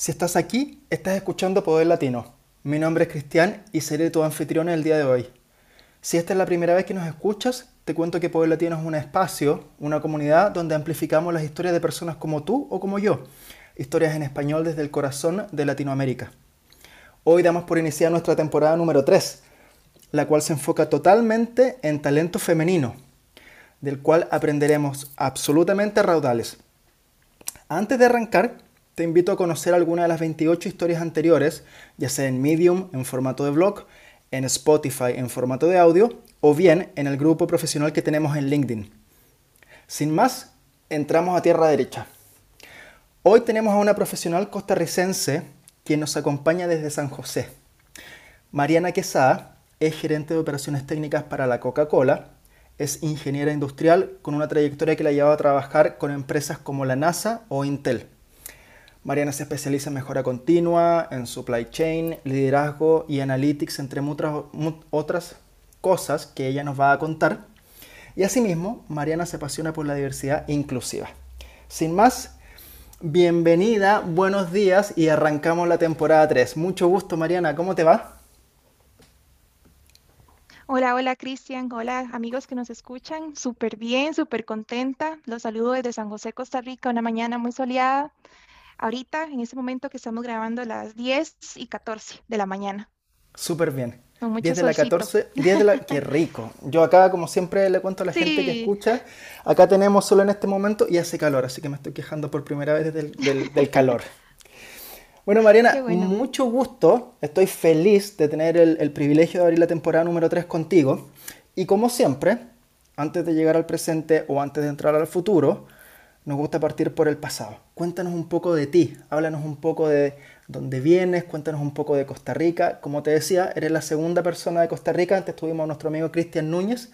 Si estás aquí, estás escuchando Poder Latino. Mi nombre es Cristian y seré tu anfitrión el día de hoy. Si esta es la primera vez que nos escuchas, te cuento que Poder Latino es un espacio, una comunidad donde amplificamos las historias de personas como tú o como yo, historias en español desde el corazón de Latinoamérica. Hoy damos por iniciar nuestra temporada número 3, la cual se enfoca totalmente en talento femenino, del cual aprenderemos absolutamente raudales. Antes de arrancar, te invito a conocer alguna de las 28 historias anteriores, ya sea en Medium en formato de blog, en Spotify en formato de audio o bien en el grupo profesional que tenemos en LinkedIn. Sin más, entramos a tierra derecha. Hoy tenemos a una profesional costarricense quien nos acompaña desde San José. Mariana Quesada es gerente de operaciones técnicas para la Coca-Cola, es ingeniera industrial con una trayectoria que la ha llevado a trabajar con empresas como la NASA o Intel. Mariana se especializa en mejora continua, en supply chain, liderazgo y analytics, entre muchas otras cosas que ella nos va a contar. Y asimismo, Mariana se apasiona por la diversidad inclusiva. Sin más, bienvenida, buenos días y arrancamos la temporada 3. Mucho gusto, Mariana, ¿cómo te va? Hola, hola Cristian, hola amigos que nos escuchan, súper bien, súper contenta. Los saludo desde San José, Costa Rica, una mañana muy soleada ahorita, en este momento que estamos grabando las 10 y 14 de la mañana. Súper bien. 10 de la 14, 10 de la... ¡Qué rico! Yo acá, como siempre le cuento a la gente que escucha, acá tenemos solo en este momento y hace calor, así que me estoy quejando por primera vez del, del, calor. Bueno, Mariana, mucho gusto. Estoy feliz de tener el, el, privilegio de abrir la temporada número 3 contigo. Y como siempre, antes de llegar al presente o antes de entrar al futuro, nos gusta partir por el pasado. Cuéntanos un poco de ti, háblanos un poco de dónde vienes, cuéntanos un poco de Costa Rica. Como te decía, eres la segunda persona de Costa Rica, antes tuvimos a nuestro amigo Cristian Núñez.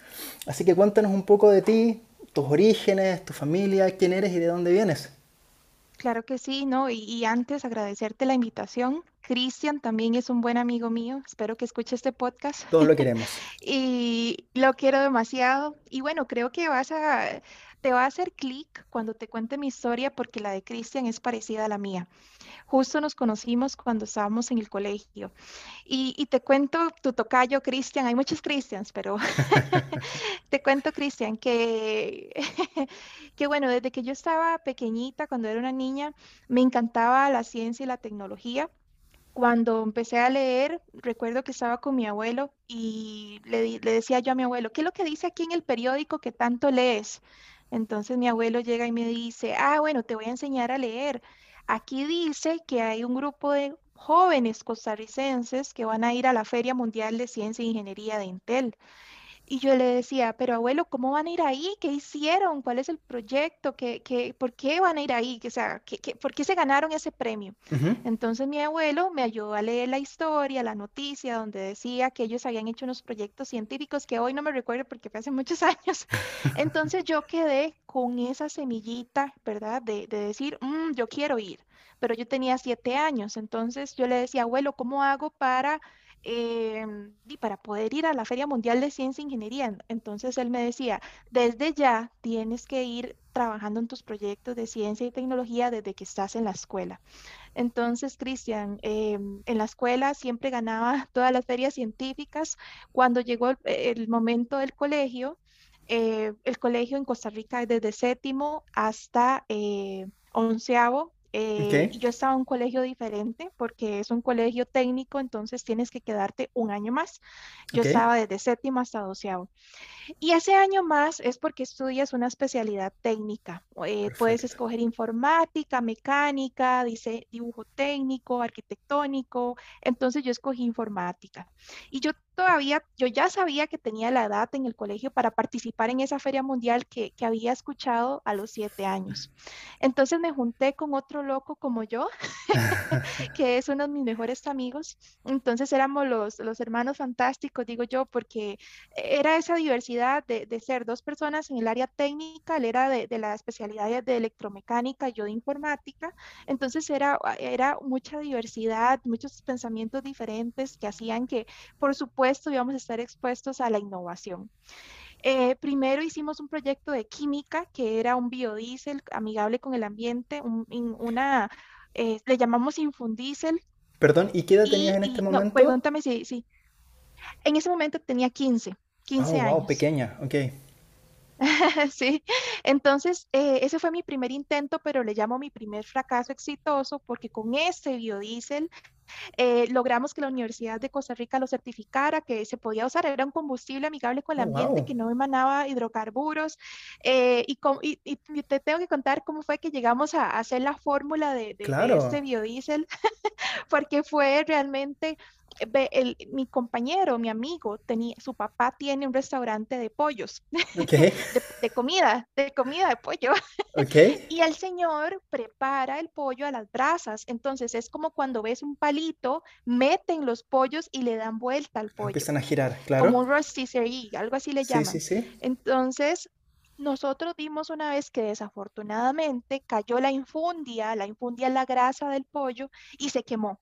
Así que cuéntanos un poco de ti, tus orígenes, tu familia, quién eres y de dónde vienes. Claro que sí, ¿no? Y, antes agradecerte la invitación. Cristian también es un buen amigo mío. Espero que escuche este podcast. Todos lo queremos. y lo quiero demasiado. Y bueno, creo que vas a, te va a hacer clic cuando te cuente mi historia porque la de Cristian es parecida a la mía. Justo nos conocimos cuando estábamos en el colegio. Y, te cuento, tu tocayo, Cristian, hay muchos Cristians, pero te cuento, Cristian, que, que bueno, desde que yo estaba pequeñita, cuando era una niña, me encantaba la ciencia y la tecnología cuando empecé a leer, recuerdo que estaba con mi abuelo y le, le, decía yo a mi abuelo, ¿qué es lo que dice aquí en el periódico que tanto lees? Entonces mi abuelo llega y me dice, ah, bueno, te voy a enseñar a leer. Aquí dice que hay un grupo de jóvenes costarricenses que van a ir a la Feria Mundial de Ciencia e Ingeniería de Intel. Y yo le decía, pero abuelo, ¿cómo van a ir ahí? ¿Qué hicieron? ¿Cuál es el proyecto? ¿Qué, qué, por qué van a ir ahí? O sea, ¿qué, por qué se ganaron ese premio? Entonces mi abuelo me ayudó a leer la historia, la noticia, donde decía que ellos habían hecho unos proyectos científicos que hoy no me recuerdo porque fue hace muchos años. Entonces yo quedé con esa semillita, ¿verdad? De, de decir, mm, yo quiero ir. Pero yo tenía siete años, entonces yo le decía, abuelo, ¿cómo hago para Em, y para poder ir a la Feria Mundial de Ciencia e Ingeniería. Entonces él me decía, desde ya tienes que ir trabajando en tus proyectos de ciencia y tecnología desde que estás en la escuela. Entonces, Cristian, em, en la escuela siempre ganaba todas las ferias científicas. Cuando llegó el, momento del colegio, eh, el colegio en Costa Rica desde séptimo hasta eh, onceavo eh, yo estaba en un colegio diferente porque es un colegio técnico, entonces tienes que quedarte un año más. Yo estaba desde séptimo hasta doceavo. Y ese año más es porque estudias una especialidad técnica. Eh, puedes escoger informática, mecánica, dice, dibujo técnico, arquitectónico. Entonces yo escogí informática. Y yo todavía, yo ya sabía que tenía la edad en el colegio para participar en esa feria mundial que, que había escuchado a los siete años. Entonces me junté con otro loco como yo, que es uno de mis mejores amigos. Entonces éramos los, los hermanos fantásticos, digo yo, porque era esa diversidad de, de ser dos personas en el área técnica, él era de, de, la especialidad de electromecánica, yo de informática. Entonces era, era mucha diversidad, muchos pensamientos diferentes que hacían que, por supuesto, íbamos a estar expuestos a la innovación. Eh, primero hicimos un proyecto de química que era un biodiesel amigable con el ambiente, una, eh, le llamamos Infundiesel. Perdón, ¿y qué edad tenías en este momento? Pregúntame si, sí. En ese momento tenía 15, 15 años. Wow, pequeña, ok. sí, entonces eh, ese fue mi primer intento, pero le llamo mi primer fracaso exitoso porque con ese biodiesel eh, logramos que la Universidad de Costa Rica lo certificara, que se podía usar, era un combustible amigable con el oh, ambiente, que no emanaba hidrocarburos. Eh, y, te tengo que contar cómo fue que llegamos a, hacer la fórmula de, de este biodiesel, porque fue realmente mi compañero, mi amigo, tenía, su papá tiene un restaurante de pollos, de, comida, de comida de pollo. y el señor prepara el pollo a las brasas. Entonces es como cuando ves un palito, meten los pollos y le dan vuelta al pollo. Empiezan a girar, claro. Como un rotisserie, algo así le llaman. Sí, sí, sí. Entonces, nosotros vimos una vez que desafortunadamente cayó la infundia, la infundia es la grasa del pollo y se quemó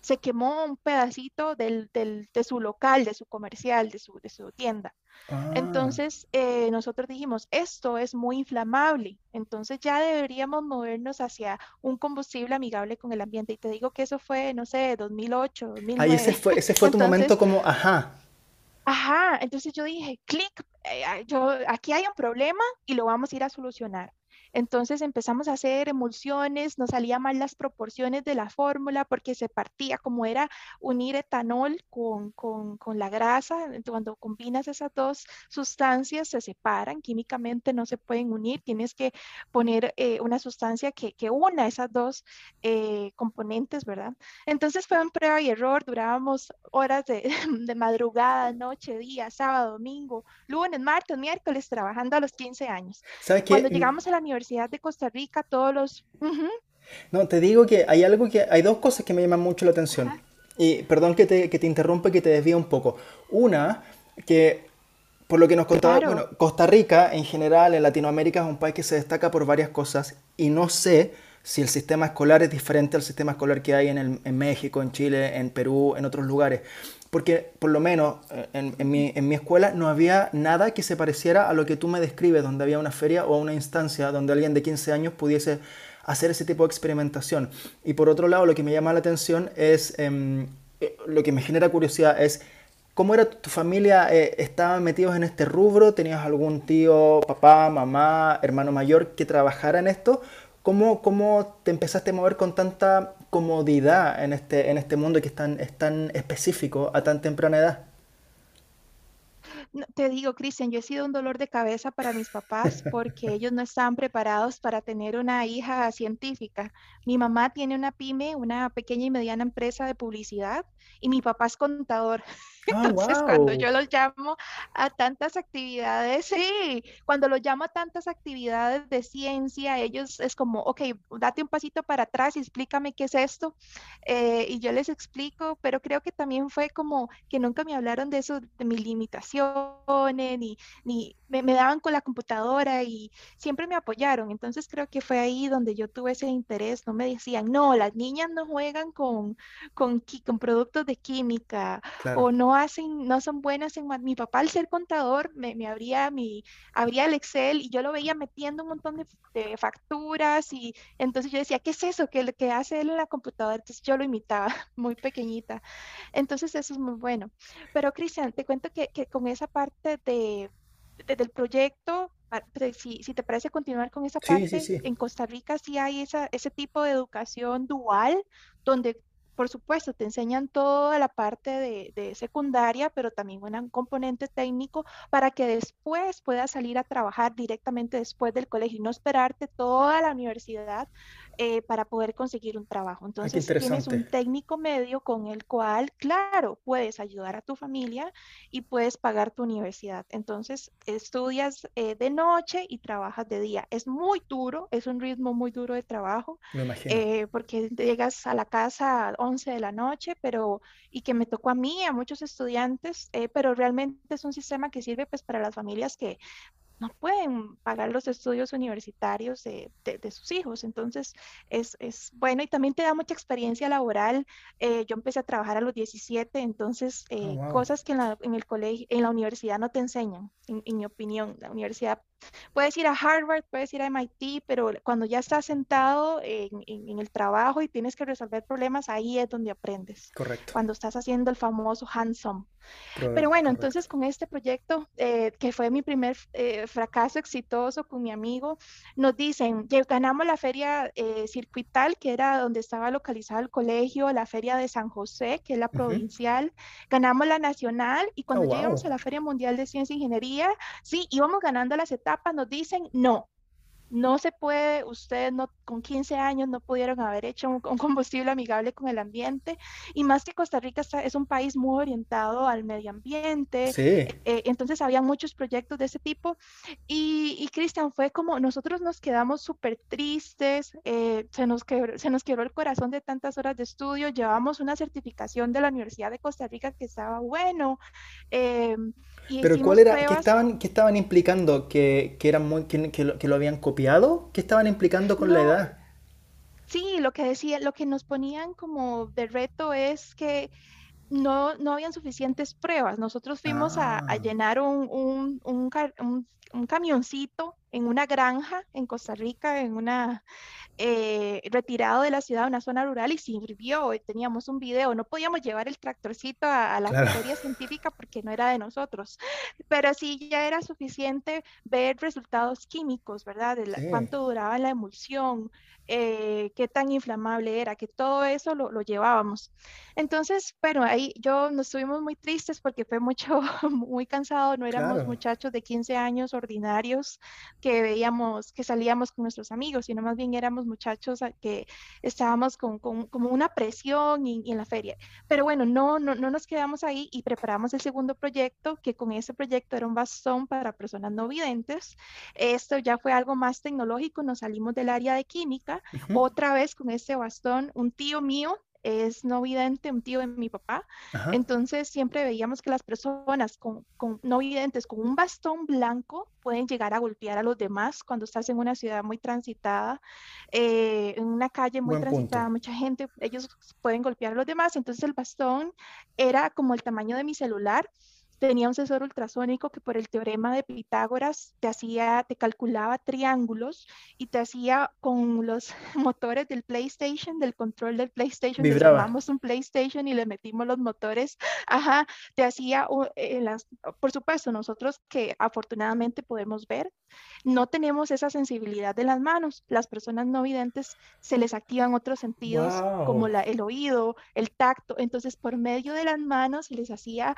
se quemó un pedacito del, de su local, de su comercial, de su, de su tienda. Ah. Entonces, eh, nosotros dijimos, esto es muy inflamable, entonces ya deberíamos movernos hacia un combustible amigable con el ambiente. Y te digo que eso fue, no sé, 2008, 2009. Ahí ese fue, ese fue tu momento como, ajá. Ajá, entonces yo dije, clic, eh, yo, aquí hay un problema y lo vamos a ir a solucionar. Entonces empezamos a hacer emulsiones, nos salían mal las proporciones de la fórmula porque se partía, como era unir etanol con, la grasa, cuando combinas esas dos sustancias se separan, químicamente no se pueden unir, tienes que poner eh, una sustancia que, una esas dos eh, componentes, ¿verdad? Entonces fue un prueba y error, durábamos horas de, de madrugada, noche, día, sábado, domingo, lunes, martes, miércoles, trabajando a los 15 años. Cuando llegamos a la universidad, de Costa Rica, todos los... No, te digo que hay algo que... Hay dos cosas que me llaman mucho la atención. Y perdón que te, que te interrumpa, que te desvíe un poco. Una, que por lo que nos contaba, bueno, Costa Rica en general en Latinoamérica es un país que se destaca por varias cosas y no sé si el sistema escolar es diferente al sistema escolar que hay en, el, en México, en Chile, en Perú, en otros lugares porque por lo menos eh, en, mi, en, mi, escuela no había nada que se pareciera a lo que tú me describes, donde había una feria o una instancia donde alguien de 15 años pudiese hacer ese tipo de experimentación. Y por otro lado, lo que me llama la atención es, em, eh, lo que me genera curiosidad es, ¿cómo era tu familia? Eh, ¿Estaban metidos en este rubro? ¿Tenías algún tío, papá, mamá, hermano mayor que trabajara en esto? ¿Cómo, ¿Cómo te empezaste a mover con tanta comodidad en este, en este mundo que es tan, es tan específico a tan temprana edad? te digo, Cristian, yo he sido un dolor de cabeza para mis papás porque ellos no estaban preparados para tener una hija científica. Mi mamá tiene una pyme, una pequeña y mediana empresa de publicidad, y mi papá es contador. Ah, Entonces, cuando yo los llamo a tantas actividades, sí, cuando los llamo a tantas actividades de ciencia, ellos es como, ok, date un pasito para atrás y explícame qué es esto. Eh, y yo les explico, pero creo que también fue como que nunca me hablaron de eso, de mis limitaciones, ni, ni me, me daban con la computadora y siempre me apoyaron. Entonces, creo que fue ahí donde yo tuve ese interés. No me decían, no, las niñas no juegan con, con, con productos de química o no hacen, no son buenas en mi papá al ser contador me, me abría mi, abría el Excel y yo lo veía metiendo un montón de, facturas y entonces yo decía, ¿qué es eso que, que hace él en la computadora? Entonces yo lo imitaba muy pequeñita. Entonces eso es muy bueno. Pero Cristian, te cuento que, que con esa parte de, del proyecto, si, si, te parece continuar con esa parte, en Costa Rica sí hay esa, ese tipo de educación dual, donde por supuesto, te enseñan toda la parte de, secundaria, pero también un componente técnico para que después puedas salir a trabajar directamente después del colegio y no esperarte toda la universidad eh, para poder conseguir un trabajo. Ah, Entonces tienes un técnico medio con el cual, claro, puedes ayudar a tu familia y puedes pagar tu universidad. Entonces estudias eh, de noche y trabajas de día. Es muy duro, es un ritmo muy duro de trabajo, eh, porque llegas a la casa a 11 de la noche, pero y que me tocó a mí, a muchos estudiantes, pero realmente es un sistema que sirve pues para las familias que no pueden pagar los estudios universitarios de, sus hijos. Entonces, es, bueno y también te da mucha experiencia laboral. Eh, yo empecé a trabajar a los 17, entonces, ah, eh, cosas que en, la, en, el colegio, en la universidad no te enseñan, en, mi opinión. La universidad Puedes ir a Harvard, puedes ir a MIT, pero cuando ya estás sentado en, el trabajo y tienes que resolver problemas, ahí es donde aprendes. Correcto. Cuando estás haciendo el famoso hands-on. Pero bueno, entonces con este proyecto, eh, que fue mi primer eh, fracaso exitoso con mi amigo, nos dicen, que ganamos la feria eh, circuital, que era donde estaba localizado el colegio, la feria de San José, que es la provincial, ganamos la nacional y cuando oh, llegamos a la Feria Mundial de Ciencia e Ingeniería, sí, íbamos ganando las nos dicen, no, no se puede, ustedes no, con 15 años no pudieron haber hecho un, combustible amigable con el ambiente y más que Costa Rica es un país muy orientado al medio ambiente, eh, entonces había muchos proyectos de ese tipo y, Cristian fue como, nosotros nos quedamos súper tristes, eh, se, nos quebró, se nos quebró el corazón de tantas horas de estudio, llevamos una certificación de la Universidad de Costa Rica que estaba bueno. Eh, pero ¿cuál era? ¿Qué estaban, qué estaban implicando? ¿Que, que eran muy, que, que, lo, habían copiado? ¿Qué estaban implicando con la edad? Sí, lo que decía, lo que nos ponían como de reto es que no, no habían suficientes pruebas. Nosotros fuimos a, a, ah. llenar un, un, un, un, camioncito en una granja en Costa Rica, en una, eh, retirado de la ciudad, una zona rural, y sirvió. Teníamos un video, no podíamos llevar el tractorcito a, la claro. científica porque no era de nosotros, pero sí ya era suficiente ver resultados químicos, ¿verdad? De cuánto duraba la emulsión, eh, qué tan inflamable era, que todo eso lo, lo, llevábamos. Entonces, bueno, ahí yo nos estuvimos muy tristes porque fue mucho, muy cansado, no éramos muchachos de 15 años ordinarios que veíamos, que salíamos con nuestros amigos, sino más bien éramos muchachos que estábamos con, con como una presión y, en la feria. Pero bueno, no, no, no nos quedamos ahí y preparamos el segundo proyecto, que con ese proyecto era un bastón para personas no videntes. Esto ya fue algo más tecnológico, nos salimos del área de química, otra vez con este bastón, un tío mío es no vidente, un tío de mi papá. Entonces siempre veíamos que las personas con, no videntes con un bastón blanco pueden llegar a golpear a los demás cuando estás en una ciudad muy transitada, eh, en una calle muy transitada, mucha gente, ellos pueden golpear a los demás. Entonces el bastón era como el tamaño de mi celular tenía un sensor ultrasónico que por el teorema de Pitágoras te hacía, te calculaba triángulos y te hacía con los motores del PlayStation, del control del PlayStation, tomamos un PlayStation y le metimos los motores, ajá, te hacía, eh, las, por supuesto, nosotros que afortunadamente podemos ver, no tenemos esa sensibilidad de las manos. Las personas no videntes se les activan otros sentidos como la, el oído, el tacto. Entonces, por medio de las manos se les hacía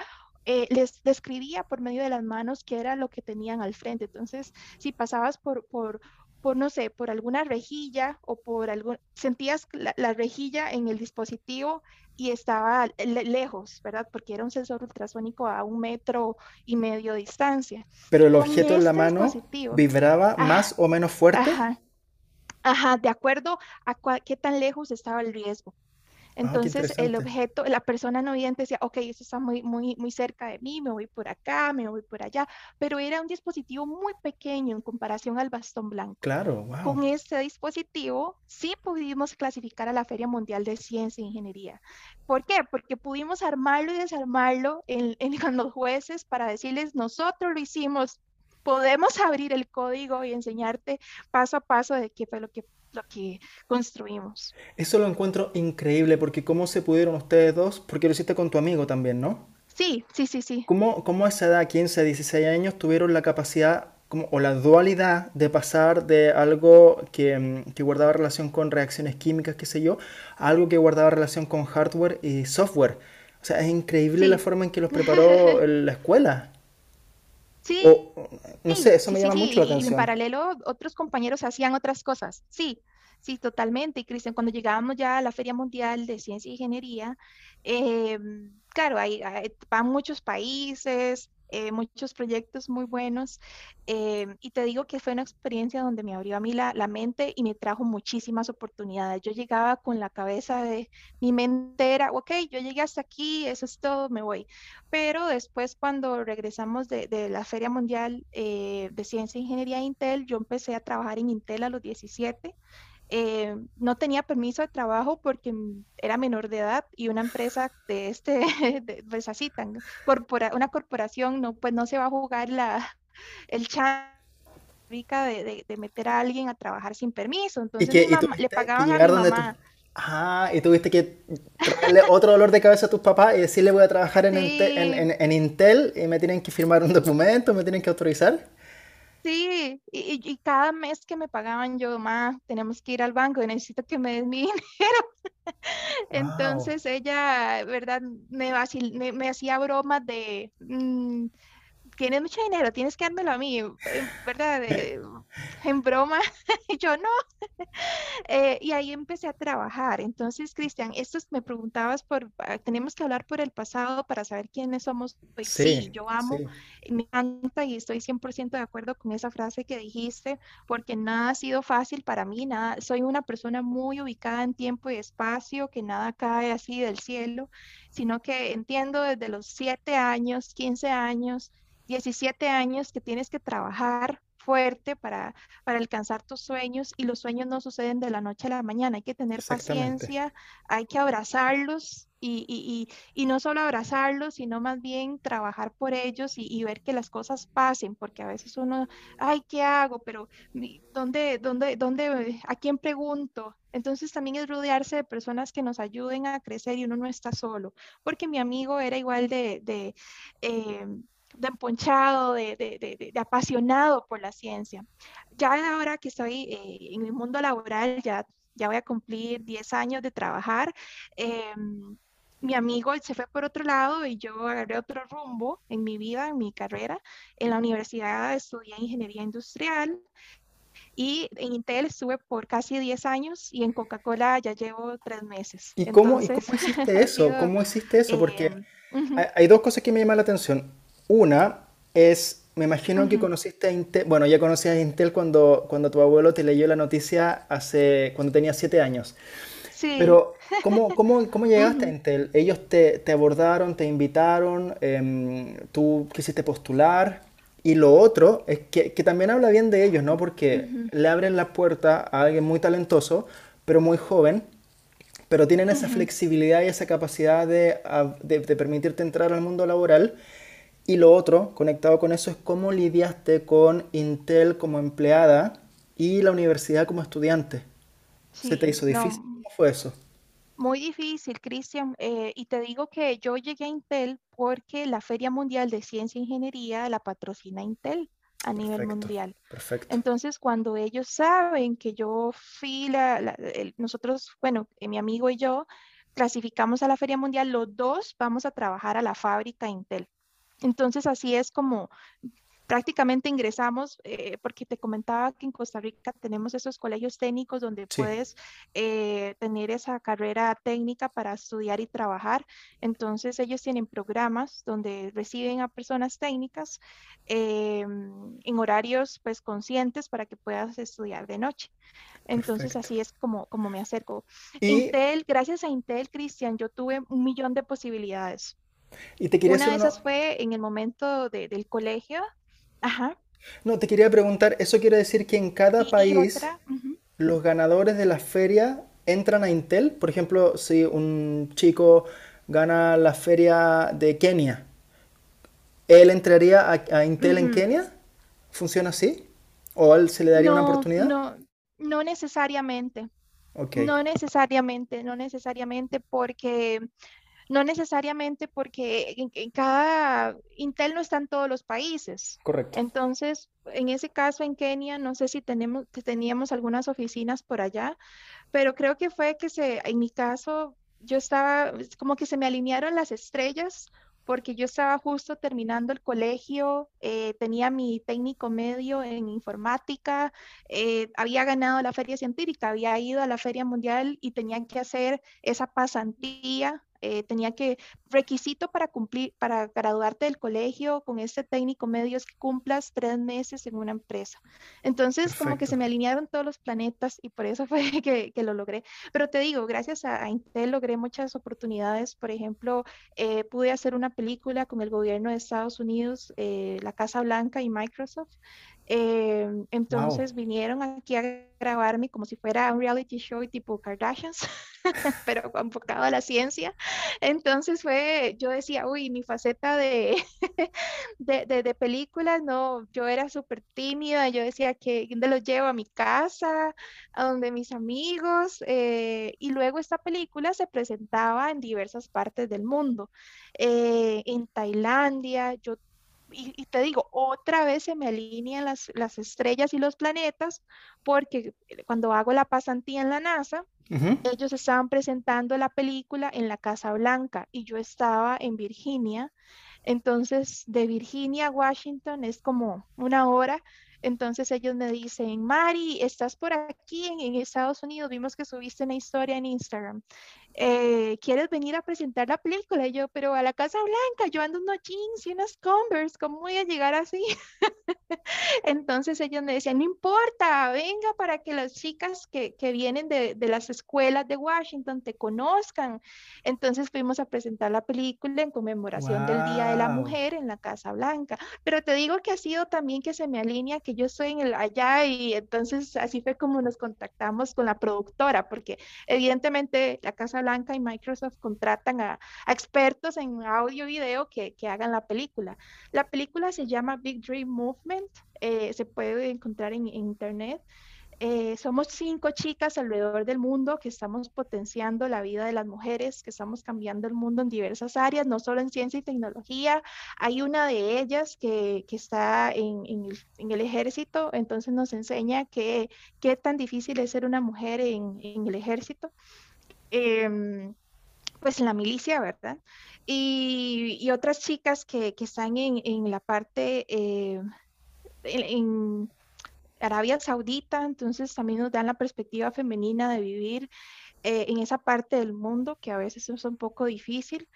eh, les describía por medio de las manos qué era lo que tenían al frente. Entonces, si pasabas por, por, por no sé, por alguna rejilla o por algún, sentías la, rejilla en el dispositivo y estaba lejos, ¿verdad? Porque era un sensor ultrasónico a un metro y medio de distancia. Pero el objeto en la este mano vibraba más o menos fuerte. Ajá, ajá, de acuerdo a qué tan lejos estaba el riesgo. Ah, Entonces el objeto, la persona no vidente decía, ok, esto está muy, muy, muy cerca de mí, me voy por acá, me voy por allá, pero era un dispositivo muy pequeño en comparación al bastón blanco. Claro, wow. Con este dispositivo sí pudimos clasificar a la Feria Mundial de Ciencia e Ingeniería. ¿Por qué? Porque pudimos armarlo y desarmarlo en, en, los jueces para decirles, nosotros lo hicimos, podemos abrir el código y enseñarte paso a paso de qué fue lo que lo que construimos. Eso lo encuentro increíble porque cómo se pudieron ustedes dos, porque lo hiciste con tu amigo también, ¿no? Sí, sí, sí, sí. ¿Cómo, cómo a esa edad, 15, 16 años, tuvieron la capacidad como, o la dualidad de pasar de algo que, mm, que, guardaba relación con reacciones químicas, qué sé yo, a algo que guardaba relación con hardware y software? O sea, es increíble la forma en que los preparó la escuela. Sí. no sé, eso me llama mucho la atención. Y en paralelo, otros compañeros hacían otras cosas. Sí, sí, totalmente. Y Cristian, cuando llegábamos ya a la Feria Mundial de Ciencia y Ingeniería, eh, claro, hay, van muchos países, eh, muchos proyectos muy buenos eh, y te digo que fue una experiencia donde me abrió a mí la, mente y me trajo muchísimas oportunidades. Yo llegaba con la cabeza de mi mente era, ok, yo llegué hasta aquí, eso es todo, me voy. Pero después cuando regresamos de, la Feria Mundial eh, de Ciencia e Ingeniería Intel, yo empecé a trabajar en Intel a los 17 eh, no tenía permiso de trabajo porque era menor de edad y una empresa de este, pues así, tan, una corporación no, pues no se va a jugar la, el chat Rica de, meter a alguien a trabajar sin permiso. Entonces le pagaban a mi mamá. Y tuviste que traerle otro dolor de cabeza a tus papás y decirle voy a trabajar en, en, Intel y me tienen que firmar un documento, me tienen que autorizar. Sí, y, cada mes que me pagaban yo, más tenemos que ir al banco, necesito que me den mi dinero. Entonces ella, ¿verdad? Me, me, hacía bromas de, mm, tienes mucho dinero, tienes que dármelo a mí, ¿verdad? en broma, yo no. Eh, y ahí empecé a trabajar. Entonces, Cristian, esto me preguntabas por, ah, tenemos que hablar por el pasado para saber quiénes somos. Pues sí, yo amo, me encanta y estoy 100% de acuerdo con esa frase que dijiste, porque nada ha sido fácil para mí, nada, soy una persona muy ubicada en tiempo y espacio, que nada cae así del cielo, sino que entiendo desde los 7 años, 15 años, 17 años que tienes que trabajar fuerte para, para alcanzar tus sueños y los sueños no suceden de la noche a la mañana. Hay que tener paciencia, hay que abrazarlos y, y, y, no solo abrazarlos, sino más bien trabajar por ellos y, ver que las cosas pasen, porque a veces uno, ay, ¿qué hago? Pero ¿dónde, dónde, dónde, a quién pregunto? Entonces también es rodearse de personas que nos ayuden a crecer y uno no está solo, porque mi amigo era igual de... de eh, de emponchado, de, de, de, apasionado por la ciencia. Ya ahora que estoy eh, en el mundo laboral, ya, ya voy a cumplir 10 años de trabajar, em, mi amigo se fue por otro lado y yo agarré otro rumbo en mi vida, en mi carrera. En la universidad estudié ingeniería industrial y en Intel estuve por casi 10 años y en Coca-Cola ya llevo 3 meses. ¿Y cómo, hiciste eso? ¿Cómo hiciste eso? Porque em, hay dos cosas que me llaman la atención. Una es, me imagino que conociste a Intel, bueno, ya conocías a Intel cuando, cuando tu abuelo te leyó la noticia hace, cuando tenía siete años. Sí. Pero, ¿cómo, cómo, cómo llegaste a Intel? ¿Ellos te, te abordaron, te invitaron, em, tú quisiste postular? Y lo otro es que, que, también habla bien de ellos, ¿no? Porque le abren la puerta a alguien muy talentoso, pero muy joven, pero tienen esa flexibilidad y esa capacidad de, de, de, permitirte entrar al mundo laboral y lo otro, conectado con eso, es cómo lidiaste con Intel como empleada y la universidad como estudiante. ¿Se te hizo difícil? ¿Cómo fue eso? Muy difícil, Cristian. Eh, y te digo que yo llegué a Intel porque la Feria Mundial de Ciencia e Ingeniería la patrocina Intel a nivel mundial. Perfecto. Entonces, cuando ellos saben que yo fui la, nosotros, bueno, eh, mi amigo y yo clasificamos a la Feria Mundial, los dos vamos a trabajar a la fábrica Intel. Entonces, así es como prácticamente ingresamos, eh, porque te comentaba que en Costa Rica tenemos esos colegios técnicos donde puedes eh, tener esa carrera técnica para estudiar y trabajar. Entonces ellos tienen programas donde reciben a personas técnicas eh, en horarios pues conscientes para que puedas estudiar de noche. Entonces así es como, como me acerco. Intel, gracias a Intel, Cristian, yo tuve un millón de posibilidades. Y te quería Una de esas fue en el momento del colegio. Ajá. No, te quería preguntar, ¿eso quiere decir que en cada país los ganadores de la feria entran a Intel? Por ejemplo, si un chico gana la feria de Kenia, ¿él entraría a, Intel en Kenia? ¿Funciona así? ¿O él se le daría una oportunidad? No, no necesariamente. No necesariamente, no necesariamente porque no necesariamente porque en, cada Intel no está en todos los países. Correcto. Entonces, en ese caso en Kenia, no sé si tenemos, teníamos algunas oficinas por allá, pero creo que fue que se, en mi caso, yo estaba, como que se me alinearon las estrellas porque yo estaba justo terminando el colegio, eh, tenía mi técnico medio en informática, eh, había ganado la feria científica, había ido a la feria mundial y tenía que hacer esa pasantía eh, tenía que, requisito para cumplir, para graduarte del colegio con este técnico medio es que cumplas tres meses en una empresa. Entonces, como que se me alinearon todos los planetas y por eso fue que, que lo logré. Pero te digo, gracias a, Intel logré muchas oportunidades. Por ejemplo, eh, pude hacer una película con el gobierno de Estados Unidos, eh, la Casa Blanca y Microsoft. Wow. entonces vinieron aquí a grabarme como si fuera un reality show tipo Kardashians, pero enfocado a la ciencia. Entonces fue, yo decía, uy, mi faceta de, de, de, de películas, no, yo era súper tímida, yo decía que ¿dónde los llevo a mi casa, a donde mis amigos, eh, y luego esta película se presentaba en diversas partes del mundo, eh, en Tailandia, yo y, y te digo, otra vez se me alinean las, las estrellas y los planetas, porque cuando hago la pasantía en la NASA, ellos estaban presentando la película en la Casa Blanca y yo estaba en Virginia. Entonces, de Virginia a Washington es como una hora. Entonces ellos me dicen, Mari, estás por aquí en, en Estados Unidos, vimos que subiste una historia en Instagram. Eh, ¿quieres venir a presentar la película? Y yo, pero a la Casa Blanca, yo ando unos jeans y unas Converse, ¿cómo voy a llegar así? Entonces ellos me decían, no importa, venga para que las chicas que, que vienen de, de las escuelas de Washington te conozcan. Entonces fuimos a presentar la película en conmemoración del Día de la Wow. Mujer en la Casa Blanca. Pero te digo que ha sido también que se me alinea que yo estoy en el allá y entonces así fue como nos contactamos con la productora, porque evidentemente la Casa Blanca y Microsoft contratan a, a expertos en audio y video que, que hagan la película. La película se llama Big Dream Movement eh, se puede encontrar en, en internet. Eh, somos cinco chicas alrededor del mundo que estamos potenciando la vida de las mujeres, que estamos cambiando el mundo en diversas áreas, no solo en ciencia y tecnología. Hay una de ellas que, que está en, en, el, en, el, ejército, entonces nos enseña que, qué tan difícil es ser una mujer en, en el ejército. Eh, pues en la milicia, ¿verdad? Y, otras chicas que, que están en, en, la parte eh, en, Arabia Saudita, entonces también nos dan la perspectiva femenina de vivir eh, en esa parte del mundo que a veces es un poco difícil.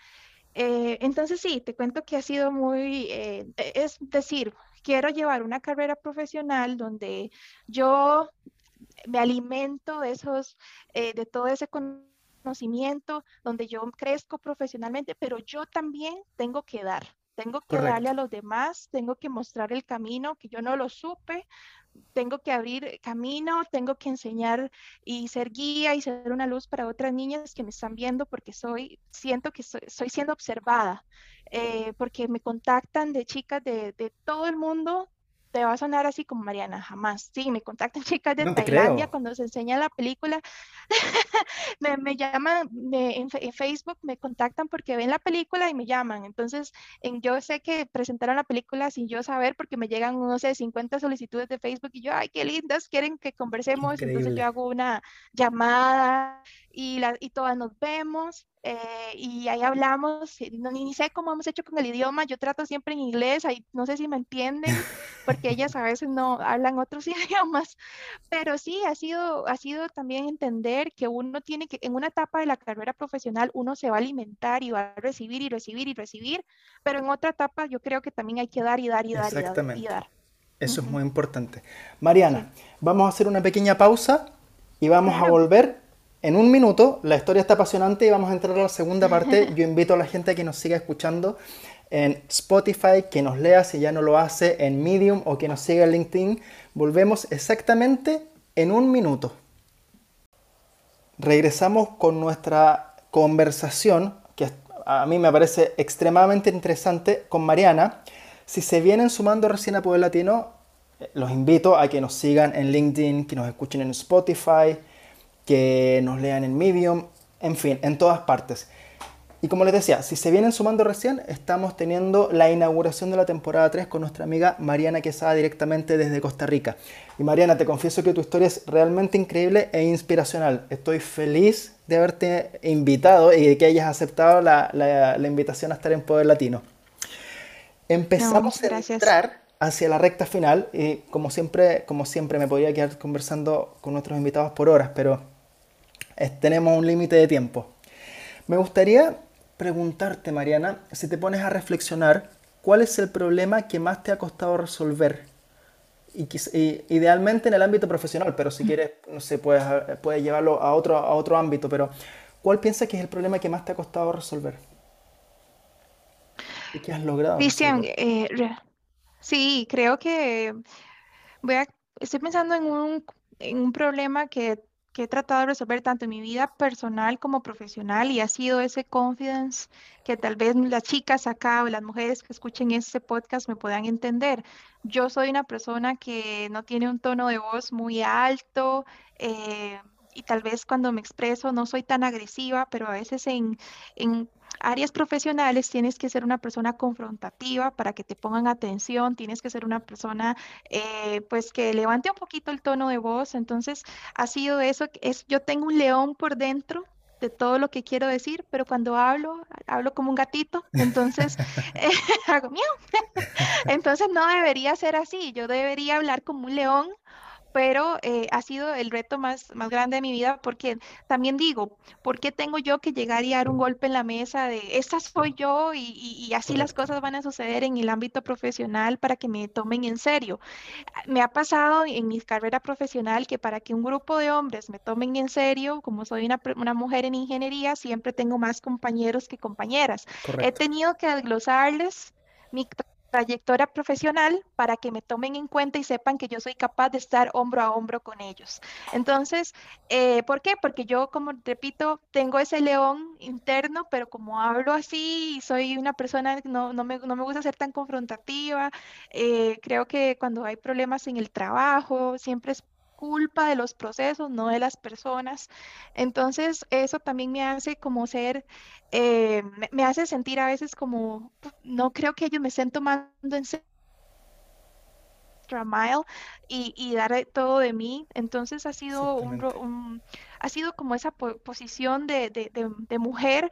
Eh, entonces sí, te cuento que ha sido muy, es decir, quiero llevar una carrera profesional donde yo me alimento de esos, de todo ese conocimiento, donde yo crezco profesionalmente, pero yo también tengo que dar. Tengo que darle a los demás, tengo que mostrar el camino que yo no lo supe, tengo que abrir camino, tengo que enseñar y ser guía y ser una luz para otras niñas que me están viendo porque soy, siento que soy, soy siendo observada, eh, porque me contactan de chicas de, de, todo el mundo. Te va a sonar así como Mariana, jamás. Sí, me contactan chicas de No Tailandia creo. cuando se enseña la película. me, me, llaman me, en, en, Facebook, me contactan porque ven la película y me llaman. Entonces, en, yo sé que presentaron la película sin yo saber porque me llegan, no sé, 50 solicitudes de Facebook y yo, ay, qué lindas, quieren que conversemos. Entonces yo hago una llamada y, la, y todas nos vemos. Eh, y ahí hablamos, no, ni, sé cómo hemos hecho con el idioma, yo trato siempre en inglés, ahí no sé si me entienden, porque ellas a veces no hablan otros idiomas, pero sí, ha sido, ha sido también entender que uno tiene que, en una etapa de la carrera profesional, uno se va a alimentar y va a recibir y recibir y recibir, pero en otra etapa yo creo que también hay que dar y dar y dar y dar y Exactamente. dar. Uh Eso es -huh. muy importante. Sí, Mariana, vamos a hacer una pequeña pausa y vamos a volver en un minuto. La historia está apasionante y vamos a entrar a la segunda parte. Yo invito a la gente a que nos siga escuchando en Spotify, que nos lea si ya no lo hace en Medium o que nos siga en LinkedIn. Volvemos exactamente en un minuto. Regresamos con nuestra conversación, que a mí me parece extremadamente interesante, con Mariana. Si se vienen sumando recién a Poder Latino, eh, los invito a que nos sigan en LinkedIn, que nos escuchen en Spotify, que nos lean en Medium, en fin, en todas partes. Y como les decía, si se vienen sumando recién, estamos teniendo la inauguración de la temporada 3 con nuestra amiga Mariana Quesada directamente desde Costa Rica. Y Mariana, te confieso que tu historia es realmente increíble e inspiracional. Estoy feliz de haberte invitado y de que hayas aceptado la, la, la invitación a estar en Poder Latino. No, Empezamos muchas a entrar hacia la recta final y como siempre, como siempre me podría quedar conversando con nuestros invitados por horas, pero es, tenemos un límite de tiempo. Me gustaría preguntarte, Mariana, si te pones a reflexionar, ¿cuál es el problema que más te ha costado resolver? Y, y idealmente en el ámbito profesional, pero si quieres, no sé, puedes, puedes llevarlo a otro, a otro ámbito, pero ¿cuál piensas que es el problema que más te ha costado resolver? ¿Y qué has logrado Cristian, eh, sí, creo que Voy a, estoy pensando en un, en un problema que, que he tratado de resolver tanto en mi vida personal como profesional y ha sido ese confidence que tal vez las chicas acá o las mujeres que escuchen este podcast me puedan entender. Yo soy una persona que no tiene un tono de voz muy alto. eh, y tal vez cuando me expreso no soy tan agresiva, pero a veces en, en áreas profesionales tienes que ser una persona confrontativa para que te pongan atención, tienes que ser una persona eh, pues que levante un poquito el tono de voz. Entonces ha sido eso, es, yo tengo un león por dentro de todo lo que quiero decir, pero cuando hablo, hablo como un gatito, entonces eh, hago miau. Entonces no debería ser así, yo debería hablar como un león pero eh, ha sido el reto más, más grande de mi vida porque también digo, ¿por qué tengo yo que llegar y dar un golpe en la mesa de, esta soy yo y, y- y así las cosas van a suceder en el ámbito profesional para que me tomen en serio? Me ha pasado en mi carrera profesional que para que un grupo de hombres me tomen en serio, como soy una, una mujer en ingeniería, siempre tengo más compañeros que compañeras. He Correcto. tenido que desglosarles mi trayectoria profesional para que me tomen en cuenta y sepan que yo soy capaz de estar hombro a hombro con ellos. Entonces, eh, ¿por qué? Porque yo, como repito, tengo ese león interno, pero como hablo así y soy una persona, no, no me, no me gusta ser tan confrontativa, eh, creo que cuando hay problemas en el trabajo, siempre es culpa de los procesos, no de las personas. Entonces, eso también me hace como ser eh, me, hace sentir a veces como, "Pu- no creo que ellos me estén tomando en serio mile y, y dar todo de mí. Entonces ha sido un, ha sido como esa po- posición de, de, de- de mujer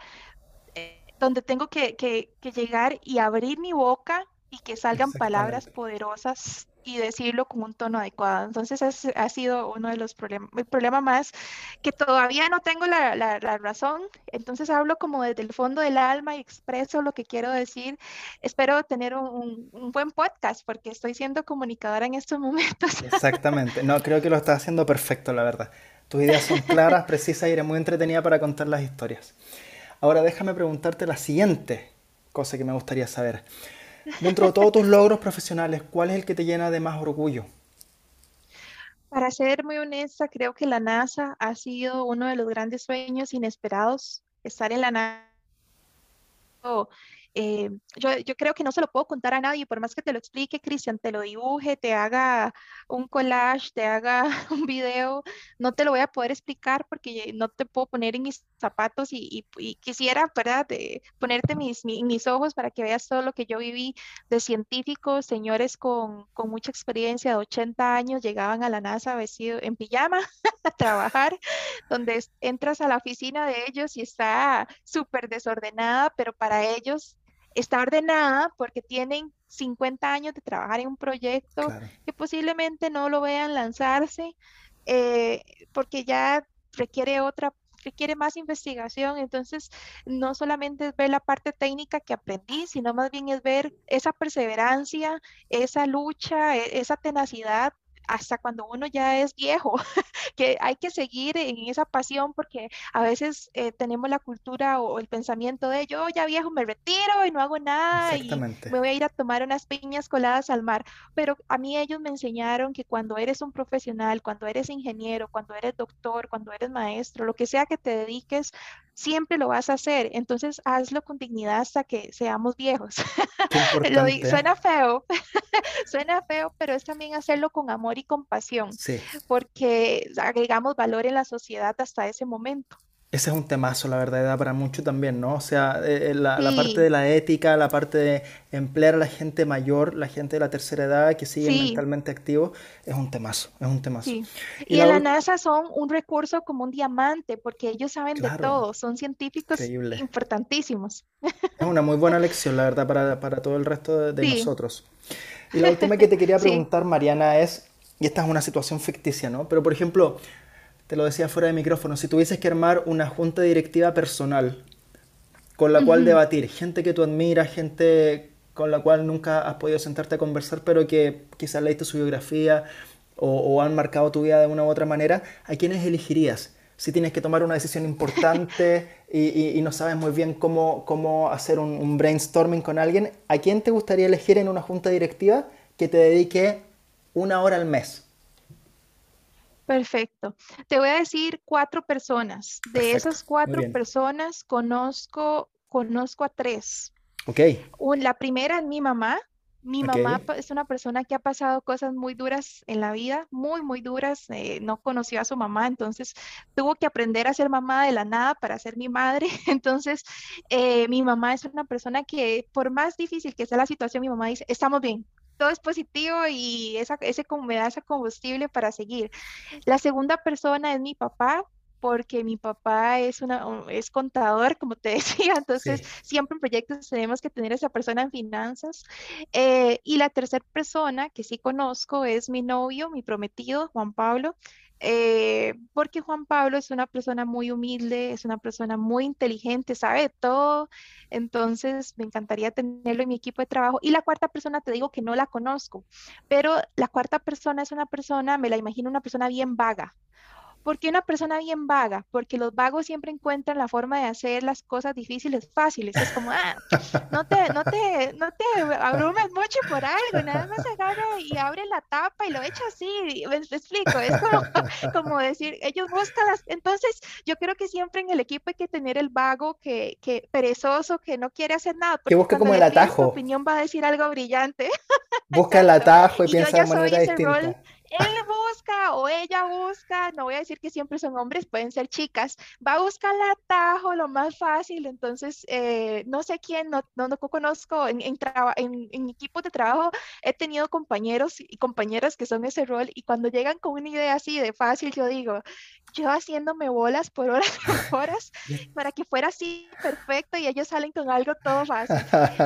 eh, donde tengo que, que, que llegar y abrir mi boca y que salgan palabras poderosas y decirlo con un tono adecuado. Entonces, ese ha sido uno de los problemas, el problema más que todavía no tengo la, la, la razón. Entonces, hablo como desde el fondo del alma y expreso lo que quiero decir. Espero tener un, un- un buen podcast porque estoy siendo comunicadora en estos momentos. Exactamente. No, creo que lo estás haciendo perfecto, la verdad. Tus ideas son claras, precisas y eres muy entretenida para contar las historias. Ahora déjame preguntarte la siguiente cosa que me gustaría saber. Dentro de todos tus logros profesionales, ¿cuál es el que te llena de más orgullo? Para ser muy honesta, creo que la NASA ha sido uno de los grandes sueños inesperados. Estar en la NASA eh, yo, yo creo que no se lo puedo contar a nadie, por más que te lo explique, Cristian, te lo dibuje, te haga un collage, te haga un video, no te lo voy a poder explicar porque no te puedo poner en mis zapatos y, y- y quisiera, ¿verdad?, de ponerte mis, mi- mis ojos para que veas todo lo que yo viví de científicos, señores con, con mucha experiencia de 80 años, llegaban a la NASA vestido en pijama a trabajar donde entras a la oficina de ellos y está súper desordenada, pero para ellos está ordenada porque tienen 50 años de trabajar en un proyecto Claro, que posiblemente no lo vean lanzarse eh, porque ya requiere otra, requiere más investigación. Entonces, no solamente es ver la parte técnica que aprendí, sino más bien es ver esa perseverancia, esa lucha, e- esa tenacidad hasta cuando uno ya es viejo que hay que seguir en esa pasión porque a veces eh, tenemos la cultura o el pensamiento de yo ya viejo me retiro y no hago nada y me voy a ir a tomar unas piñas coladas al mar. Pero a mí ellos me enseñaron que cuando eres un profesional, cuando eres ingeniero, cuando eres doctor, cuando eres maestro, lo que sea que te dediques, siempre lo vas a hacer. Entonces hazlo con dignidad hasta que seamos viejos. Lo ¿eh? suena feo, suena feo, pero es también hacerlo con amor y compasión Sí. porque agregamos valor en la sociedad hasta ese momento. Ese es un temazo, la verdad, da para mucho también, ¿no? O sea, eh, eh, la, la parte de la ética, la parte de emplear a la gente mayor, la gente de la tercera edad que siguen sí, mentalmente activos, es un temazo, es un temazo. sí. Y Y la en la NASA son un recurso como un diamante porque ellos saben de todo, son científicos increíble. importantísimos. Es una muy buena lección, la verdad, para, para todo el resto de, de nosotros. Y la última que te quería preguntar, Mariana, es, y esta es una situación ficticia, ¿no? Pero, por ejemplo, te lo decía fuera de micrófono, si tuvieses que armar una junta directiva personal con la cual debatir, gente que tú admiras, gente con la cual nunca has podido sentarte a conversar, pero que quizás leíste su biografía o, o han marcado tu vida de una u otra manera, ¿a quiénes elegirías? Si tienes que tomar una decisión importante y, y- y no sabes muy bien cómo, cómo hacer un, un brainstorming con alguien, ¿a quién te gustaría elegir en una junta directiva que te dedique una hora al mes. Perfecto. Te voy a decir cuatro personas. De esas cuatro personas conozco, conozco a tres. Ok. la primera es mi mamá. Mi mamá es una persona que ha pasado cosas muy duras en la vida, muy, muy duras. Eh, no conoció a su mamá, entonces tuvo que aprender a ser mamá de la nada para ser mi madre. Entonces, eh, mi mamá es una persona que, por más difícil que sea la situación, mi mamá dice, estamos bien, todo es positivo y esa, ese me da ese combustible para seguir. La segunda persona es mi papá porque mi papá es, una, es contador, como te decía, entonces siempre en proyectos tenemos que tener a esa persona en finanzas. Eh, y la tercera persona que sí conozco es mi novio, mi prometido, Juan Pablo. Eh, porque Juan Pablo es una persona muy humilde, es una persona muy inteligente, sabe todo, entonces me encantaría tenerlo en mi equipo de trabajo. Y la cuarta persona, te digo que no la conozco, pero la cuarta persona es una persona, me la imagino una persona bien vaga, ¿Por qué una persona bien vaga? Porque los vagos siempre encuentran la forma de hacer las cosas difíciles fáciles. Es como, ah, no te, no te, no te abrumes mucho por algo, nada más agarra y abre la tapa y lo echa así. Me, explico, es como, como, decir, ellos buscan las. Entonces, yo creo que siempre en el equipo hay que tener el vago que, que perezoso, que no quiere hacer nada. Que busca como el atajo. Su opinión va a decir algo brillante. Busca el atajo y, piensa de manera distinta él busca o ella busca, no voy a decir que siempre son hombres, pueden ser chicas, va a buscar el atajo, lo más fácil, entonces eh, no sé quién, no, no, conozco, en, en, en, en, equipos de trabajo he tenido compañeros y compañeras que son ese rol y cuando llegan con una idea así de fácil, yo digo, yo haciéndome bolas por horas por horas para que fuera así perfecto y ellos salen con algo todo fácil.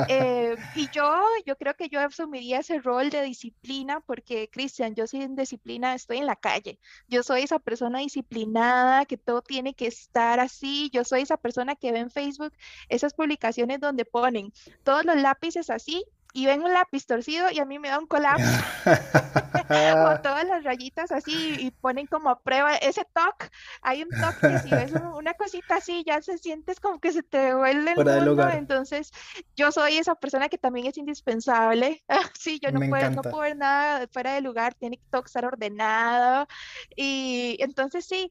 Eh, y yo, yo creo que yo asumiría ese rol de disciplina porque, Cristian, yo sin disciplina estoy en la calle. Yo soy esa persona disciplinada que todo tiene que estar así. Yo soy esa persona que ve en Facebook esas publicaciones donde ponen todos los lápices así y ven un lápiz torcido y a mí me da un colapso. o todas las rayitas así y ponen como a prueba ese toque. Hay un toque que si ves una cosita así ya se sientes como que se te vuelve el mundo. Entonces, yo soy esa persona que también es indispensable. sí, yo no puedo, no puedo ver nada fuera de lugar, tiene que estar ordenado. Y entonces sí,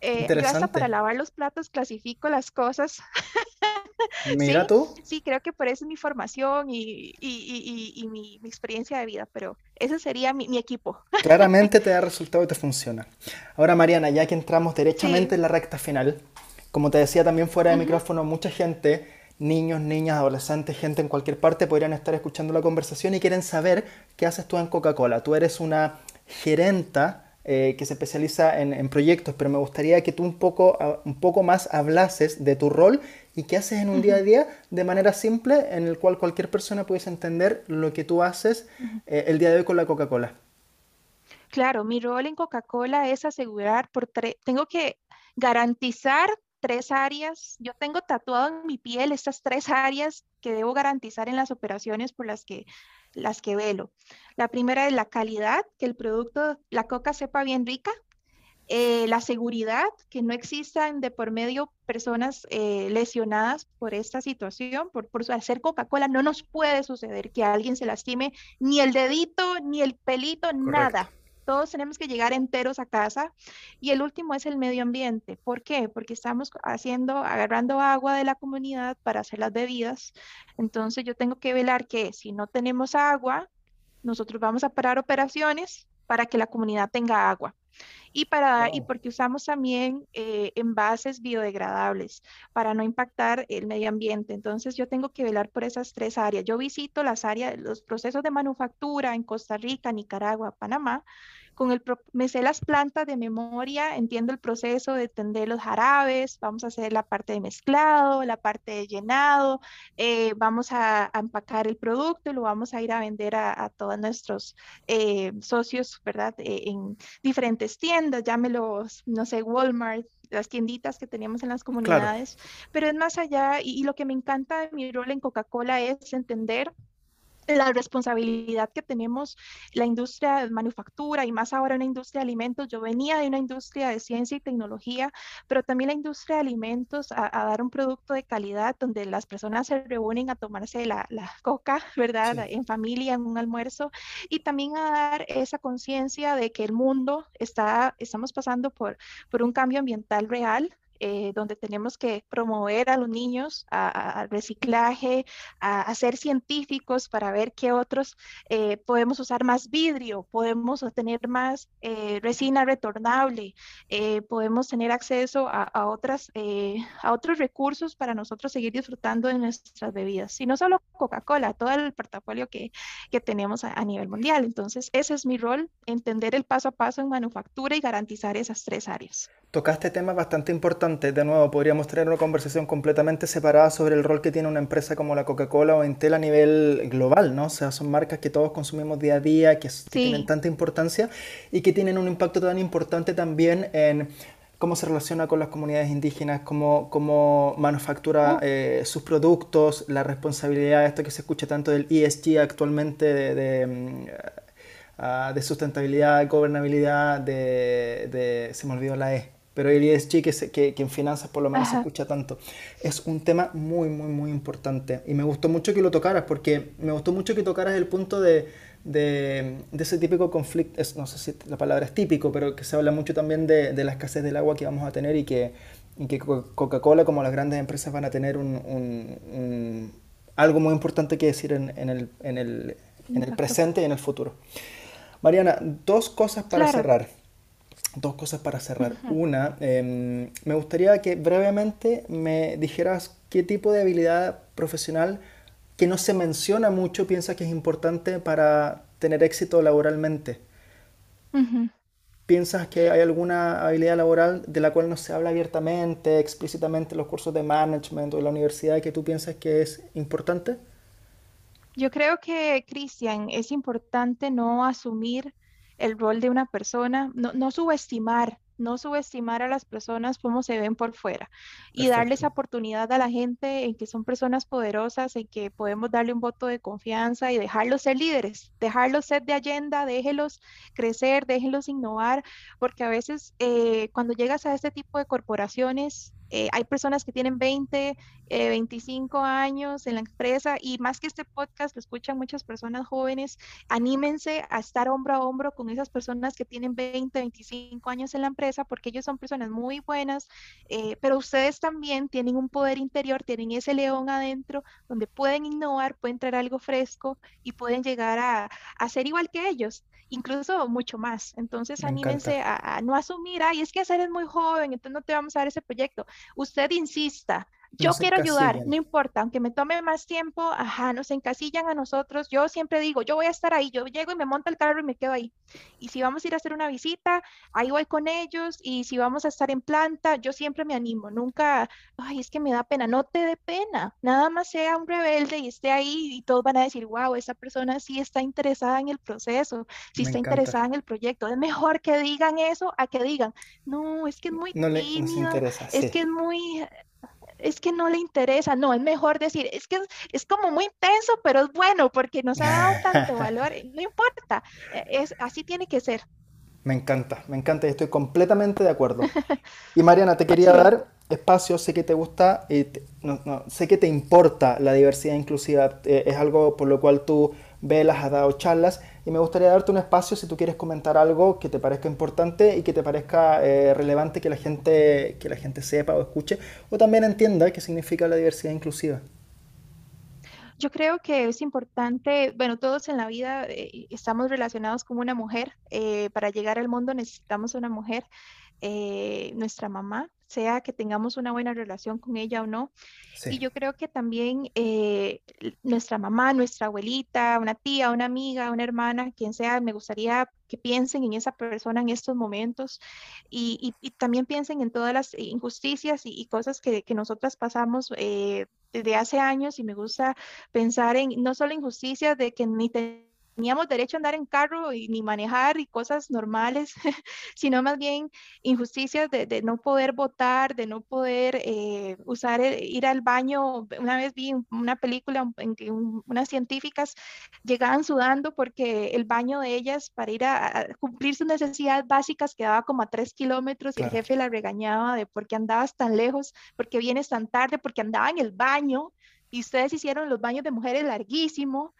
eh, yo hasta para lavar los platos clasifico las cosas. Mira ¿Sí? tú. Sí, creo que por eso es mi formación y, y, y, mi, mi, experiencia de vida, pero ese sería mi, equipo. Claramente te da resultado y te funciona. Ahora, Mariana, ya que entramos derechamente en la recta final, como te decía también fuera de micrófono, mucha gente, niños, niñas, adolescentes, gente en cualquier parte podrían estar escuchando la conversación y quieren saber qué haces tú en Coca-Cola. Tú eres una gerenta eh, que se especializa en, proyectos, pero me gustaría que tú un poco, un poco más hablases de tu rol y qué haces en un día a día de manera simple en el cual cualquier persona pudiese entender lo que tú haces eh, el día de hoy con la Coca-Cola. Claro, mi rol en Coca-Cola es asegurar, por tengo que garantizar tres áreas. Yo tengo tatuado en mi piel estas tres áreas que debo garantizar en las operaciones por las que las que velo. La primera es la calidad, que el producto, la coca sepa bien rica. Eh, la seguridad, que no existan de por medio personas eh, lesionadas por esta situación, por, por hacer Coca-Cola, no nos puede suceder que alguien se lastime ni el dedito, ni el pelito, nada todos tenemos que llegar enteros a casa. Y el último es el medio ambiente. ¿Por qué? Porque estamos haciendo, agarrando agua de la comunidad para hacer las bebidas. Entonces yo tengo que velar que si no tenemos agua, nosotros vamos a parar operaciones para que la comunidad tenga agua. Y, para, y porque usamos también eh, envases biodegradables para no impactar el medio ambiente. Entonces yo tengo que velar por esas tres áreas. Yo visito las áreas, los procesos de manufactura en Costa Rica, Nicaragua, Panamá, con el, me sé las plantas de memoria, entiendo el proceso de tender los jarabes, vamos a hacer la parte de mezclado, la parte de llenado, eh, vamos a, empacar el producto y lo vamos a ir a vender a, todos nuestros eh, socios, ¿verdad? Eh, en diferentes tiendas, llámelos, no sé, Walmart, las tienditas que teníamos en las comunidades, pero es más allá y, y lo que me encanta de mi rol en Coca-Cola es entender la responsabilidad que tenemos la industria de manufactura y más ahora una industria de alimentos. Yo venía de una industria de ciencia y tecnología, pero también la industria de alimentos a, dar un producto de calidad donde las personas se reúnen a tomarse la, coca, ¿verdad? En familia, en un almuerzo y también a dar esa conciencia de que el mundo está, estamos pasando por, por un cambio ambiental real, eh, donde tenemos que promover a los niños al reciclaje, a, ser científicos para ver qué otros eh, podemos usar más vidrio, podemos tener más eh, resina retornable, podemos tener acceso a, otros recursos para nosotros seguir disfrutando de nuestras bebidas. Y no solo Coca-Cola, todo el portafolio que, que tenemos a, a nivel mundial. Entonces, ese es mi rol, entender el paso a paso en manufactura y garantizar esas tres áreas. Tocaste temas bastante importantes. De nuevo, podríamos tener una conversación completamente separada sobre el rol que tiene una empresa como la Coca-Cola o Intel a nivel global, ¿no? O sea, son marcas que todos consumimos día a día, que, tienen tanta importancia y que tienen un impacto tan importante también en cómo se relaciona con las comunidades indígenas, cómo, cómo manufactura oh. eh, sus productos, la responsabilidad, esto que se escucha tanto del ESG actualmente, de mm, ah, de sustentabilidad, gobernabilidad, de, de, se me olvidó la E, pero el ESG que, que, que, en finanzas por lo menos se escucha tanto. Es un tema muy, muy, muy importante. Y me gustó mucho que lo tocaras, porque me gustó mucho que tocaras el punto de, de, de ese típico conflicto, no sé si la palabra es típico, pero que se habla mucho también de, de la escasez del agua que vamos a tener y que, y que Coca-Cola, como las grandes empresas, van a tener un, un, algo muy importante que decir en, en, el, en, el, en el presente y en el futuro. Mariana, dos cosas para cerrar dos cosas para cerrar. Una, em, me gustaría que brevemente me dijeras qué tipo de habilidad profesional que no se menciona mucho piensas que es importante para tener éxito laboralmente. ¿Piensas que hay alguna habilidad laboral de la cual no se habla abiertamente, explícitamente en los cursos de management o en la universidad que tú piensas que es importante? Yo creo que, Cristian, es importante no asumir el rol de una persona, no, no subestimar, no subestimar a las personas como se ven por fuera y darles oportunidad a la gente en que son personas poderosas, en que podemos darle un voto de confianza y dejarlos ser líderes, dejarlos ser de agenda, déjelos crecer, déjenlos innovar, porque a veces eh, cuando llegas a este tipo de corporaciones, eh, hay personas que tienen 20, 25 eh, años en la empresa y más que este podcast lo escuchan muchas personas jóvenes, anímense a estar hombro a hombro con esas personas que tienen 20, 25 años en la empresa porque ellos son personas muy buenas, eh, pero ustedes también tienen un poder interior, tienen ese león adentro donde pueden innovar, pueden traer algo fresco y pueden llegar a, a ser igual que ellos incluso mucho más. Entonces, anímense a, no asumir, ay, es que hacer es muy joven, entonces no te vamos a dar ese proyecto. Usted insista, yo quiero ayudar, no importa, aunque me tome más tiempo, ajá, nos encasillan a nosotros. Yo siempre digo, yo voy a estar ahí, yo llego y me monto el carro y me quedo ahí. Y si vamos a ir a hacer una visita, ahí voy con ellos. Y si vamos a estar en planta, yo siempre me animo. Nunca, ay, es que me da pena, no te dé pena. Nada más sea un rebelde y esté ahí y todos van a decir, wow, esa persona sí está interesada en el proceso, sí está interesada en el proyecto. Es mejor que digan eso a que digan, no, es que es muy no es que es muy es que no le interesa, no, es mejor decir, es que es, como muy intenso, pero es bueno porque nos ha dado tanto valor, no importa, e, es, así tiene que ser. Me encanta, me encanta y estoy completamente de acuerdo. Y Mariana, te quería dar espacio, sé que te gusta y no, sé que te importa la diversidad inclusiva, eh, es algo por lo cual tú velas, has dado charlas y me gustaría darte un espacio si tú quieres comentar algo que te parezca importante y que te parezca eh, relevante que la, gente, que la gente sepa o escuche o también entienda qué significa la diversidad inclusiva. Yo creo que es importante, bueno, todos en la vida eh, estamos relacionados con una mujer. Eh, para llegar al mundo necesitamos una mujer, nuestra mamá, sea que tengamos una buena relación con ella o no. Y yo creo que también eh, nuestra mamá, nuestra abuelita, una tía, una amiga, una hermana, quien sea, me gustaría que piensen en esa persona en estos momentos y, también piensen en todas las injusticias y, cosas que, que, nosotras pasamos eh, desde hace años y me gusta pensar en no solo injusticias de que ni teníamos derecho a andar en carro y ni manejar y cosas normales, sino más bien injusticias de, no poder votar, de no poder eh, usar, ir al baño. Una vez vi una película en que unas científicas llegaban sudando porque el baño de ellas para ir a, cumplir sus necesidades básicas quedaba como a tres kilómetros y el jefe la regañaba de por qué andabas tan lejos, por qué vienes tan tarde, porque andaba en el baño y ustedes hicieron los baños de mujeres larguísimo.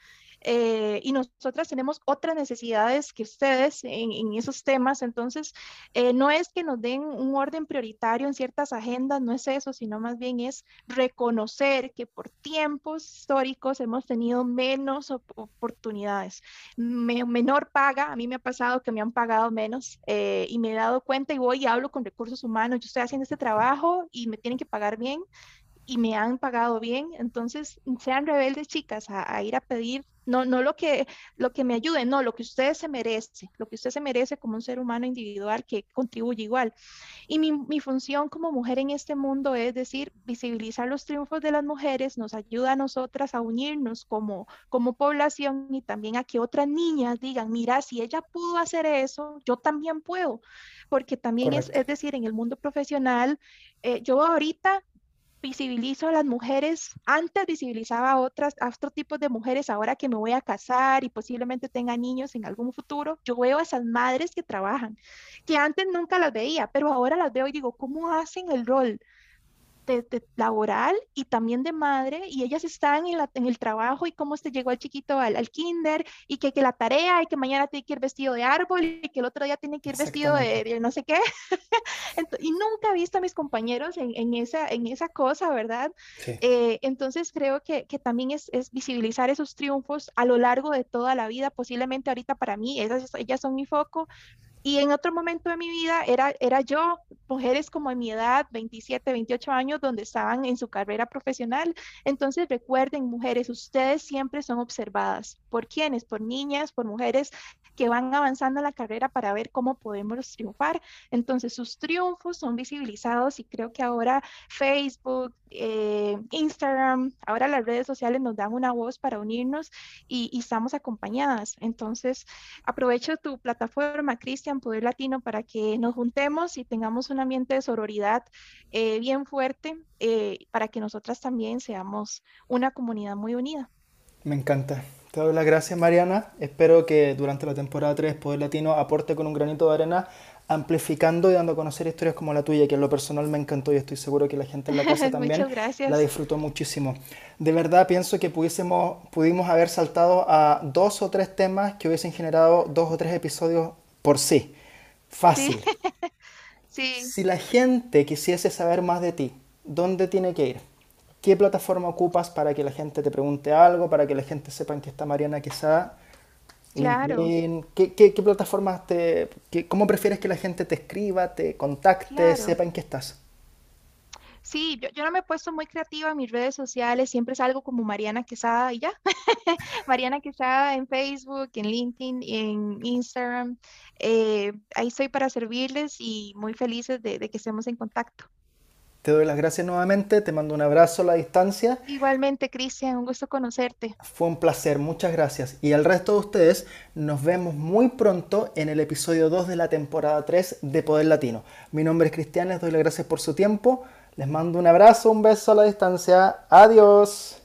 Eh, y nosotras tenemos otras necesidades que ustedes en, esos temas. Entonces, eh, no es que nos den un orden prioritario en ciertas agendas, no es eso, sino más bien es reconocer que por tiempos históricos hemos tenido menos oportunidades, menor paga. A mí me ha pasado que me han pagado menos eh, y me he dado cuenta y voy y hablo con recursos humanos. Yo estoy haciendo este trabajo y me tienen que pagar bien y me han pagado bien, entonces sean rebeldes chicas a, ir a pedir, no, no lo que, lo que me ayude, no, lo que usted se merece, lo que usted se merece como un ser humano individual que contribuye igual. Y mi, mi función como mujer en este mundo es decir, visibilizar los triunfos de las mujeres, nos ayuda a nosotras a unirnos como, como población y también a que otras niñas digan, mira, si ella pudo hacer eso, yo también puedo, porque también es, es, decir, en el mundo profesional, eh, yo ahorita visibilizo a las mujeres, antes visibilizaba a otras, a otros tipos de mujeres, ahora que me voy a casar y posiblemente tenga niños en algún futuro, yo veo a esas madres que trabajan, que antes nunca las veía, pero ahora las veo y digo, ¿cómo hacen el rol? De, laboral y también de madre y ellas están en, la, en el trabajo y cómo se llegó el chiquito al, al kinder y que, que, la tarea y que mañana tiene que ir vestido de árbol y que el otro día tiene que ir vestido de, no sé qué. y nunca he visto a mis compañeros en, en esa, en esa cosa, ¿verdad? Eh, entonces creo que, que también es, es, visibilizar esos triunfos a lo largo de toda la vida. Posiblemente ahorita para mí, esas, ellas son mi foco, y en otro momento de mi vida era, era yo, mujeres como en mi edad, 27, 28 años, donde estaban en su carrera profesional. Entonces recuerden, mujeres, ustedes siempre son observadas. ¿Por quiénes? Por niñas, por mujeres que van avanzando en la carrera para ver cómo podemos triunfar. Entonces sus triunfos son visibilizados y creo que ahora Facebook, eh, Instagram, ahora las redes sociales nos dan una voz para unirnos y, y estamos acompañadas. Entonces aprovecho tu plataforma, Cristian Poder Latino para que nos juntemos y tengamos un ambiente de sororidad eh, bien fuerte eh, para que nosotras también seamos una comunidad muy unida. Me encanta. Te doy las gracias, Mariana. Espero que durante la temporada 3 Poder Latino aporte con un granito de arena amplificando y dando a conocer historias como la tuya, que en lo personal me encantó y estoy seguro que la gente en la casa también la disfrutó muchísimo. De verdad pienso que pudiésemos, pudimos haber saltado a dos o tres temas que hubiesen generado dos o tres episodios por sí. Fácil. Sí. Si la gente quisiese saber más de ti, ¿dónde tiene que ir? ¿Qué plataforma ocupas para que la gente te pregunte algo, para que la gente sepa que está Mariana Quesada? Claro. ¿Qué, qué, plataformas te... ¿Cómo prefieres que la gente te escriba, te contacte, sepa en qué estás? Sí, yo, no me he puesto muy creativa en mis redes sociales, siempre salgo como Mariana Quesada y ya. Mariana Quesada en Facebook, en LinkedIn, en Instagram. Eh, ahí estoy para servirles y muy felices de, de que estemos en contacto. Te doy las gracias nuevamente, te mando un abrazo a la distancia. Igualmente, Cristian, un gusto conocerte. Fue un placer, muchas gracias. Y al resto de ustedes, nos vemos muy pronto en el episodio 2 de la temporada 3 de Poder Latino. Mi nombre es Cristian, les doy las gracias por su tiempo. Les mando un abrazo, un beso a la distancia. Adiós.